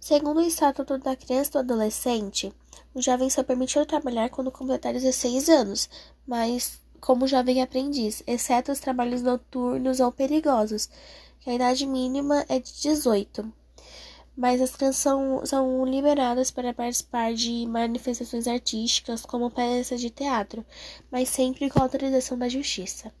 Segundo o Estatuto da Criança e do Adolescente, o jovem só é permitido trabalhar quando completar 16 anos, mas como jovem aprendiz, exceto os trabalhos noturnos ou perigosos, que a idade mínima é de 18. Mas as crianças são, são liberadas para participar de manifestações artísticas, como peças de teatro, mas sempre com autorização da justiça.